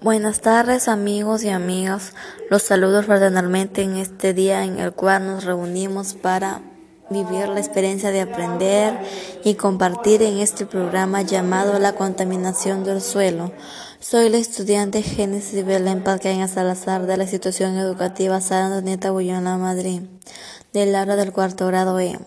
Buenas tardes amigos y amigas, los saludo fraternalmente en este día en el cual nos reunimos para vivir la experiencia de aprender y compartir en este programa llamado La contaminación del suelo. Soy la estudiante Génesis Belén Palcaña Salazar de la institución educativa Santa Antonieta Bullona Madrid, del área del cuarto grado E.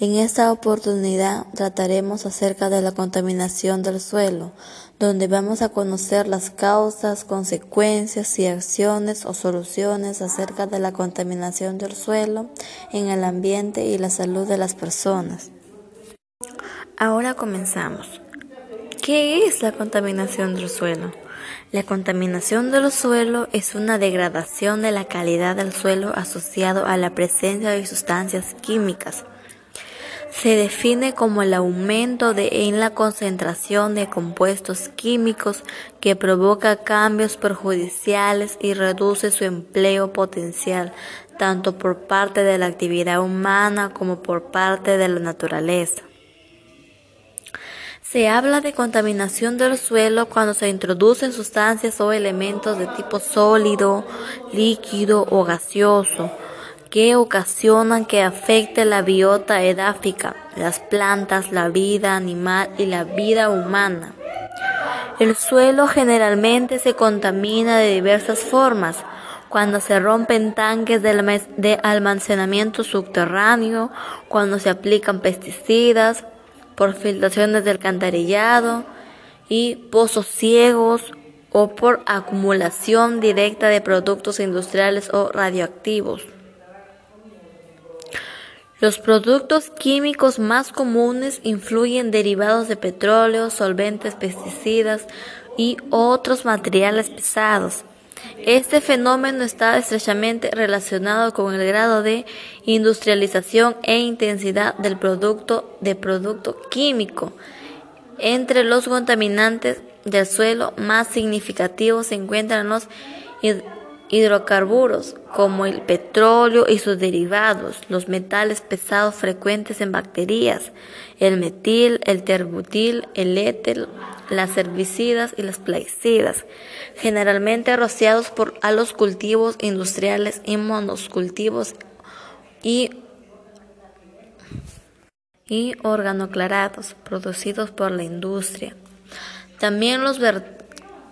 En esta oportunidad trataremos acerca de la contaminación del suelo, donde vamos a conocer las causas, consecuencias y acciones o soluciones acerca de la contaminación del suelo en el ambiente y la salud de las personas. Ahora comenzamos. ¿Qué es la contaminación del suelo? La contaminación del suelo es una degradación de la calidad del suelo asociado a la presencia de sustancias químicas se define como el aumento de, en la concentración de compuestos químicos que provoca cambios perjudiciales y reduce su empleo potencial, tanto por parte de la actividad humana como por parte de la naturaleza. Se habla de contaminación del suelo cuando se introducen sustancias o elementos de tipo sólido, líquido o gaseoso, que ocasionan que afecte la biota edáfica, las plantas, la vida animal y la vida humana. El suelo generalmente se contamina de diversas formas, cuando se rompen tanques de almacenamiento subterráneo, cuando se aplican pesticidas, por filtraciones del alcantarillado y pozos ciegos o por acumulación directa de productos industriales o radioactivos. Los productos químicos más comunes influyen derivados de petróleo, solventes, pesticidas y otros materiales pesados. Este fenómeno está estrechamente relacionado con el grado de industrialización e intensidad del producto de producto químico. Entre los contaminantes del suelo más significativos se encuentran los hidrocarburos como el petróleo y sus derivados, los metales pesados frecuentes en bacterias, el metil, el terbutil, el éter, las herbicidas y las plaguicidas, generalmente rociados por, a los cultivos industriales y monoscultivos y, y organoclarados producidos por la industria. También los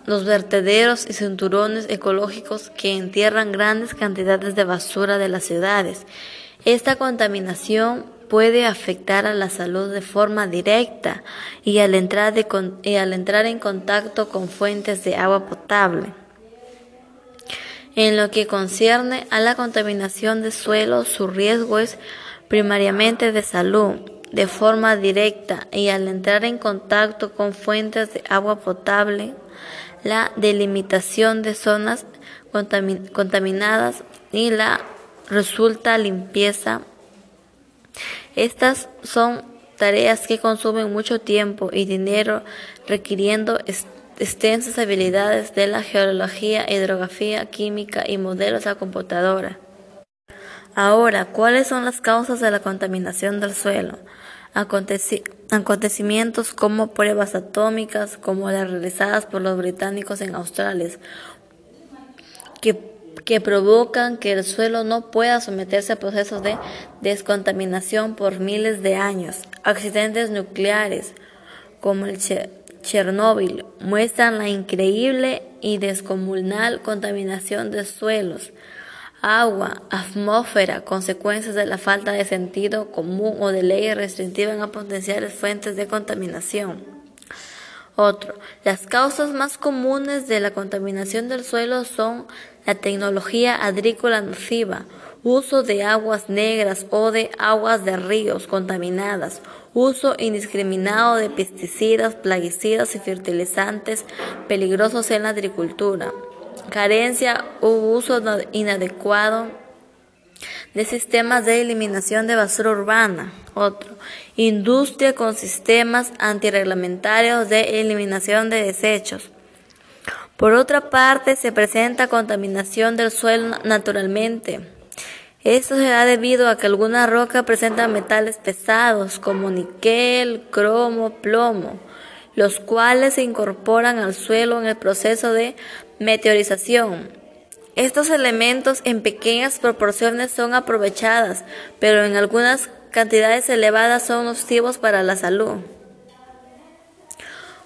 los vertederos y cinturones ecológicos que entierran grandes cantidades de basura de las ciudades. Esta contaminación puede afectar a la salud de forma directa y al entrar, en contacto con fuentes de agua potable. En lo que concierne a la contaminación de suelo, su riesgo es primariamente de salud, de forma directa y al entrar en contacto con fuentes de agua potable la delimitación de zonas contaminadas y la resulta limpieza. Estas son tareas que consumen mucho tiempo y dinero, requiriendo extensas habilidades de la geología, hidrografía, química y modelos a computadora. Ahora, ¿cuáles son las causas de la contaminación del suelo? Acontecimientos como pruebas atómicas, como las realizadas por los británicos en Australia, que, que provocan que el suelo no pueda someterse a procesos de descontaminación por miles de años. Accidentes nucleares, como el Chernóbil, muestran la increíble y descomunal contaminación de suelos agua, atmósfera, consecuencias de la falta de sentido común o de leyes restrictivas a potenciales fuentes de contaminación. Otro, las causas más comunes de la contaminación del suelo son la tecnología agrícola nociva, uso de aguas negras o de aguas de ríos contaminadas, uso indiscriminado de pesticidas, plaguicidas y fertilizantes peligrosos en la agricultura carencia u uso inadecuado de sistemas de eliminación de basura urbana. Otro, industria con sistemas antirreglamentarios de eliminación de desechos. Por otra parte, se presenta contaminación del suelo naturalmente. Esto se da debido a que algunas rocas presentan metales pesados como níquel, cromo, plomo los cuales se incorporan al suelo en el proceso de meteorización. Estos elementos en pequeñas proporciones son aprovechadas, pero en algunas cantidades elevadas son nocivos para la salud.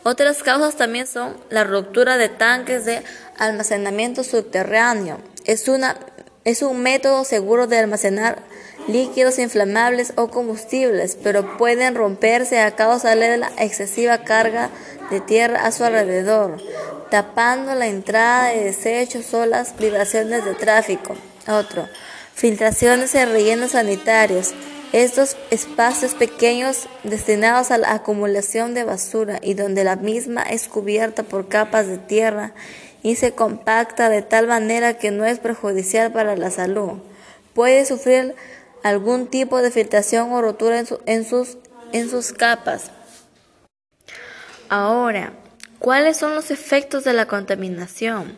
Otras causas también son la ruptura de tanques de almacenamiento subterráneo. Es, una, es un método seguro de almacenar líquidos inflamables o combustibles, pero pueden romperse a causa de la excesiva carga de tierra a su alrededor, tapando la entrada de desechos o las vibraciones de tráfico. Otro, filtraciones en rellenos sanitarios. Estos espacios pequeños destinados a la acumulación de basura y donde la misma es cubierta por capas de tierra y se compacta de tal manera que no es perjudicial para la salud. Puede sufrir algún tipo de filtración o rotura en, sus, en sus capas. Ahora, ¿cuáles son los efectos de la contaminación?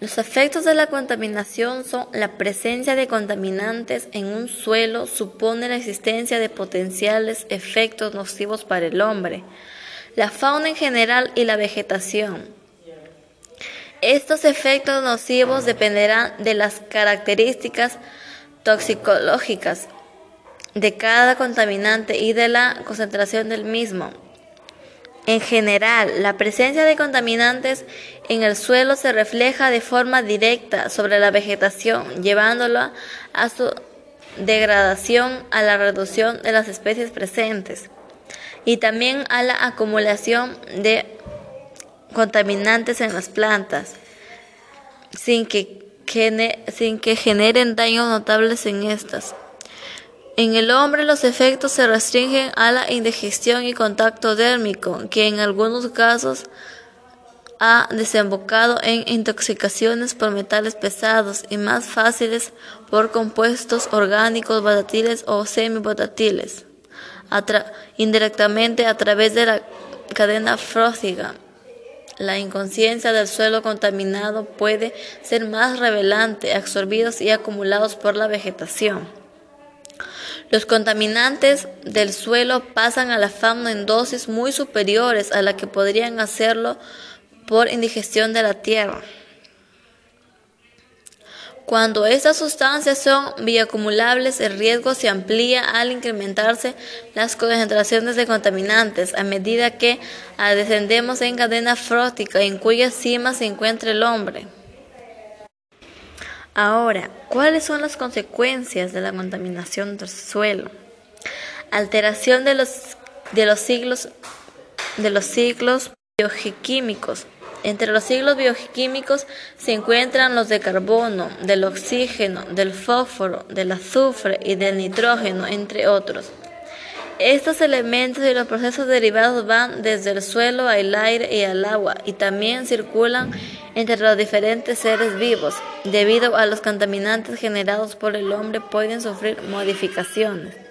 Los efectos de la contaminación son la presencia de contaminantes en un suelo supone la existencia de potenciales efectos nocivos para el hombre, la fauna en general y la vegetación. Estos efectos nocivos dependerán de las características toxicológicas de cada contaminante y de la concentración del mismo. En general, la presencia de contaminantes en el suelo se refleja de forma directa sobre la vegetación, llevándola a su degradación, a la reducción de las especies presentes y también a la acumulación de contaminantes en las plantas, sin que sin que generen daños notables en estas. En el hombre los efectos se restringen a la indigestión y contacto dérmico, que en algunos casos ha desembocado en intoxicaciones por metales pesados y más fáciles por compuestos orgánicos volátiles o semivolátiles, indirectamente a través de la cadena frósica. La inconsciencia del suelo contaminado puede ser más revelante, absorbidos y acumulados por la vegetación. Los contaminantes del suelo pasan a la fauna en dosis muy superiores a la que podrían hacerlo por indigestión de la tierra. Cuando estas sustancias son bioacumulables, el riesgo se amplía al incrementarse las concentraciones de contaminantes a medida que descendemos en cadena fróstica en cuya cima se encuentra el hombre. Ahora, ¿cuáles son las consecuencias de la contaminación del suelo? Alteración de los, de los siglos de los ciclos bioquímicos entre los siglos bioquímicos se encuentran los de carbono, del oxígeno, del fósforo, del azufre y del nitrógeno, entre otros. Estos elementos y los procesos derivados van desde el suelo al aire y al agua y también circulan entre los diferentes seres vivos. Debido a los contaminantes generados por el hombre pueden sufrir modificaciones.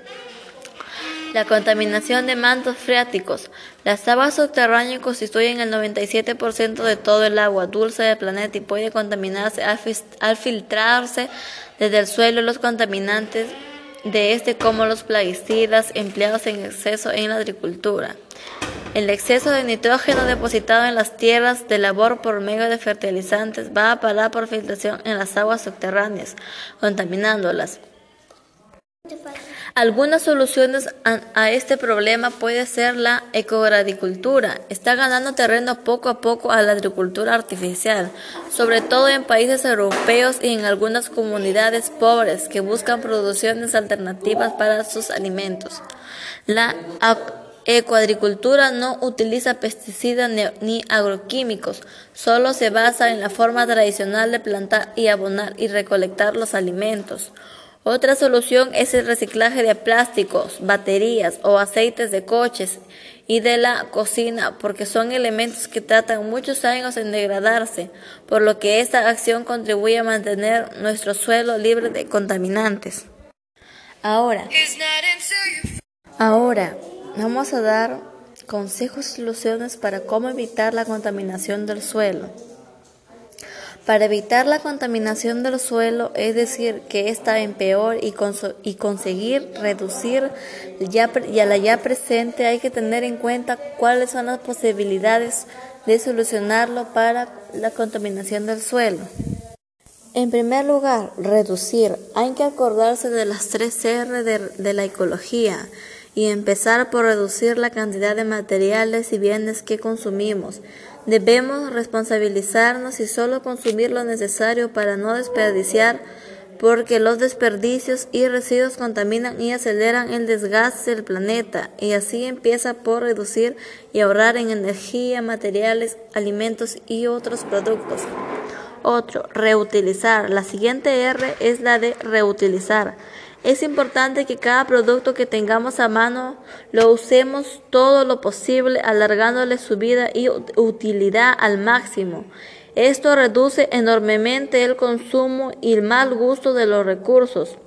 La contaminación de mantos freáticos. Las aguas subterráneas constituyen el 97% de todo el agua dulce del planeta y puede contaminarse al, filtrarse desde el suelo los contaminantes de este como los plaguicidas empleados en exceso en la agricultura. El exceso de nitrógeno depositado en las tierras de labor por medio de fertilizantes va a parar por filtración en las aguas subterráneas, contaminándolas. Algunas soluciones a, este problema puede ser la ecoagricultura. Está ganando terreno poco a poco a la agricultura artificial, sobre todo en países europeos y en algunas comunidades pobres que buscan producciones alternativas para sus alimentos. La ecoagricultura no utiliza pesticidas ni agroquímicos, solo se basa en la forma tradicional de plantar y abonar y recolectar los alimentos. Otra solución es el reciclaje de plásticos, baterías o aceites de coches y de la cocina, porque son elementos que tratan muchos años en degradarse, por lo que esta acción contribuye a mantener nuestro suelo libre de contaminantes. Ahora, ahora vamos a dar consejos y soluciones para cómo evitar la contaminación del suelo. Para evitar la contaminación del suelo, es decir, que ésta empeore y, y conseguir reducir ya, la ya presente, hay que tener en cuenta cuáles son las posibilidades de solucionarlo para la contaminación del suelo. En primer lugar, reducir. Hay que acordarse de las tres R de la ecología y empezar por reducir la cantidad de materiales y bienes que consumimos. Debemos responsabilizarnos y solo consumir lo necesario para no desperdiciar, porque los desperdicios y residuos contaminan y aceleran el desgaste del planeta, y así empieza por reducir y ahorrar en energía, materiales, alimentos y otros productos. Otro, reutilizar. La siguiente R es la de reutilizar. Es importante que cada producto que tengamos a mano lo usemos todo lo posible, alargándole su vida y utilidad al máximo. Esto reduce enormemente el consumo y el mal gusto de los recursos.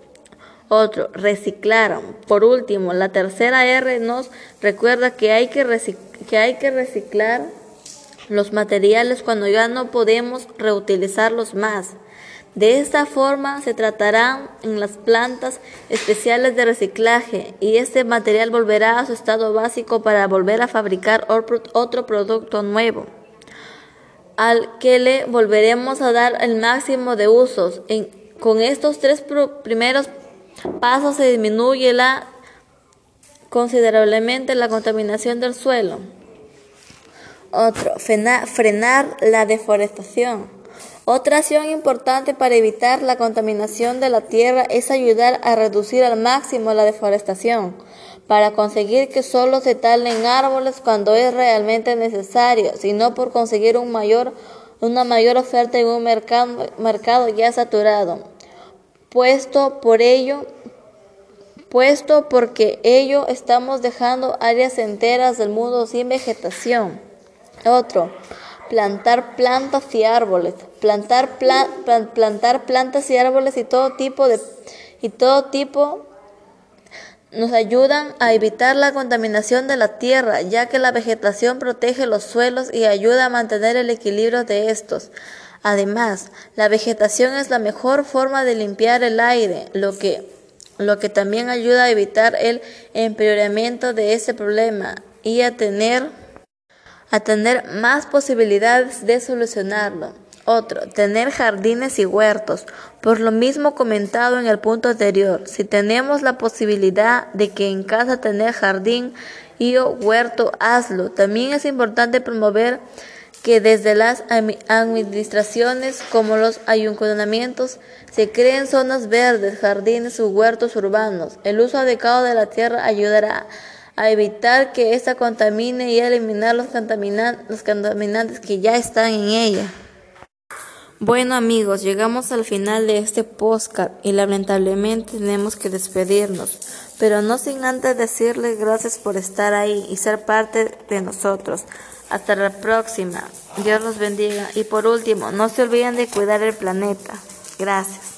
Otro, reciclar. Por último, la tercera R nos recuerda que hay que, que hay que reciclar los materiales cuando ya no podemos reutilizarlos más. De esta forma se tratarán en las plantas especiales de reciclaje y este material volverá a su estado básico para volver a fabricar otro producto nuevo, al que le volveremos a dar el máximo de usos. con estos tres primeros pasos se disminuye considerablemente la contaminación del suelo. Otro, frenar la deforestación. Otra acción importante para evitar la contaminación de la tierra es ayudar a reducir al máximo la deforestación, para conseguir que solo se talen árboles cuando es realmente necesario, sino por conseguir una mayor oferta en un mercado, mercado ya saturado. Puesto por ello, puesto porque ello estamos dejando áreas enteras del mundo sin vegetación. Otro, plantar plantas y árboles, plantar, plantar plantas y árboles y todo tipo de y todo tipo nos ayudan a evitar la contaminación de la tierra, ya que la vegetación protege los suelos y ayuda a mantener el equilibrio de estos. Además, la vegetación es la mejor forma de limpiar el aire, lo que, lo que también ayuda a evitar el empeoramiento de ese problema y a tener a tener más posibilidades de solucionarlo. Otro, tener jardines y huertos. Por lo mismo comentado en el punto anterior, si tenemos la posibilidad de que en casa tener jardín y huerto, hazlo. También es importante promover que desde las administraciones como los ayuntamientos se creen zonas verdes, jardines o huertos urbanos. El uso adecuado de la tierra ayudará a a evitar que ésta contamine y a eliminar los, los contaminantes que ya están en ella. Bueno amigos, llegamos al final de este podcast y lamentablemente tenemos que despedirnos, pero no sin antes decirles gracias por estar ahí y ser parte de nosotros. Hasta la próxima. Dios los bendiga y por último, no se olviden de cuidar el planeta. Gracias.